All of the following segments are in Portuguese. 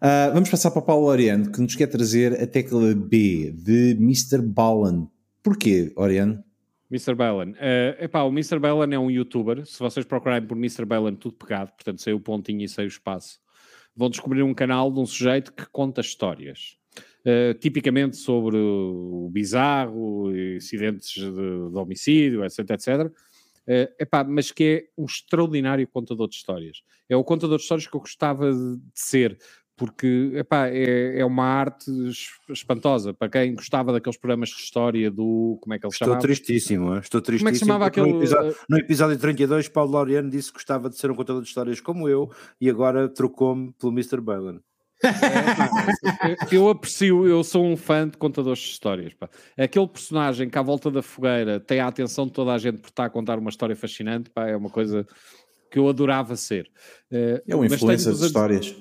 Uh, vamos passar para o Paulo Oriano, que nos quer trazer a tecla B de Mr. Ballen. Porquê, Oriano? Mr. Ballen. Uh, epá, o Mr. Ballen é um youtuber. Se vocês procurarem por Mr. Ballen, tudo pegado, portanto, sei o pontinho e sei o espaço, vão descobrir um canal de um sujeito que conta histórias. Uh, tipicamente sobre o bizarro, incidentes de, de homicídio, etc, etc. Uh, epá, mas que é um extraordinário contador de histórias. É o contador de histórias que eu gostava de ser, porque epá, é, é uma arte espantosa para quem gostava daqueles programas de história do. Como é que ele Estou chamava? tristíssimo, estou tristíssimo. Como é que se chamava aquele. No episódio, no episódio 32, Paulo Laureano disse que gostava de ser um contador de histórias como eu e agora trocou-me pelo Mr. Balen. É, eu aprecio, eu sou um fã de contadores de histórias. Pá. Aquele personagem que à volta da fogueira tem a atenção de toda a gente por estar a contar uma história fascinante, pá, é uma coisa que eu adorava ser. Uh, é uma influência de histórias.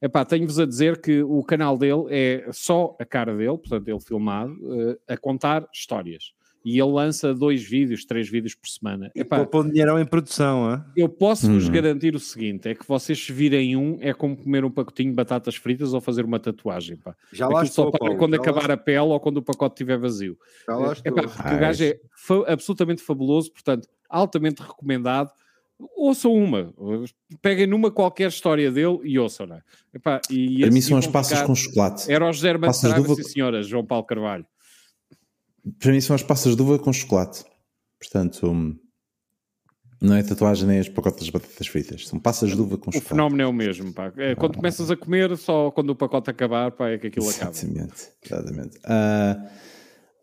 Epá, tenho-vos a dizer que o canal dele é só a cara dele, portanto, ele filmado, uh, a contar histórias. E ele lança dois vídeos, três vídeos por semana. E Epá, pôr dinheiro em produção, hein? Eu posso-vos uhum. garantir o seguinte: é que vocês se virem um, é como comer um pacotinho de batatas fritas ou fazer uma tatuagem. Pá. Já lá estou, só Paulo, quando acabar a pele ou quando o pacote estiver vazio. Já lá estou. Epá, porque o gajo é absolutamente fabuloso, portanto, altamente recomendado ouçam uma, peguem numa qualquer história dele e ouçam, não? Epá, e Para mim são as passas com chocolate. Era o José Armando Saraiva, sim senhora, João Paulo Carvalho. Para mim são as passas de uva com chocolate. Portanto, hum, não é tatuagem nem as pacotes de batatas fritas. São passas de uva com chocolate. O fenómeno é o mesmo, pá. É, quando ah, começas a comer, só quando o pacote acabar, pá, é que aquilo exatamente, acaba. Exatamente. Uh,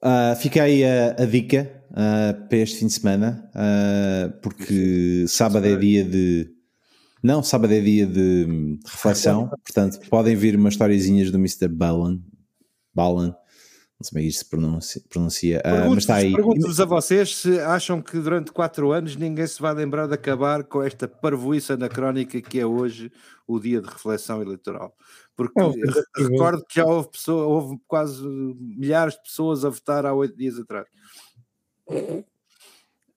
uh, fica aí a, a dica uh, para este fim de semana, uh, porque sábado é dia de. Não, sábado é dia de reflexão, portanto, podem vir umas historiezinhas do Mr. Ballan. Ballan. Não sei como é que isto se pronuncia. pronuncia. Uh, mas está aí. Pergunto-vos a vocês se acham que durante quatro anos ninguém se vai lembrar de acabar com esta parvoíça anacrónica que é hoje o dia de reflexão eleitoral. Porque é, recordo que já houve, pessoa, houve quase milhares de pessoas a votar há oito dias atrás.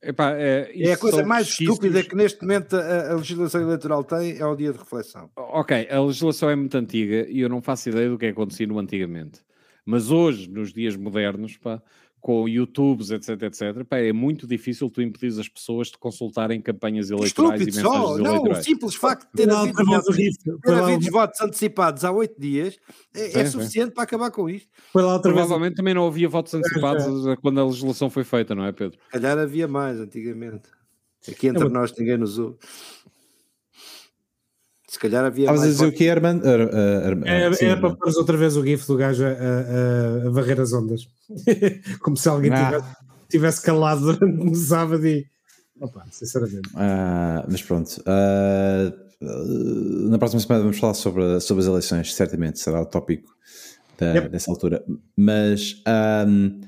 Epá, é, é, a coisa mais estúpida que neste momento a, a, legislação eleitoral tem é o dia de reflexão. Ok, a legislação é muito antiga e eu não faço ideia do que é acontecia no antigamente. Mas hoje, nos dias modernos, pá, com YouTubes, etc, etc, pá, é muito difícil tu impedir as pessoas de consultarem campanhas eleitorais Estúpido, e mensagens só. eleitorais. Não, o simples facto de ter havido, votos, ter havido votos antecipados há oito dias é, sim, é suficiente sim. para acabar com isto. Provavelmente vez... também não havia votos antecipados é, é. quando a legislação foi feita, não é, Pedro? Calhar havia mais antigamente. Aqui entre nós ninguém nos ouve. Se calhar havia. Estavas a dizer o que, Armando? É, é para pôr outra vez o GIF do gajo a, a, a varrer as ondas. Como se alguém ah. tivesse, tivesse, calado durante um sábado e. Opa, sinceramente. Ah, mas pronto. Ah, na próxima semana vamos falar sobre, sobre as eleições, certamente será o tópico da, yep. dessa altura. Mas. Um,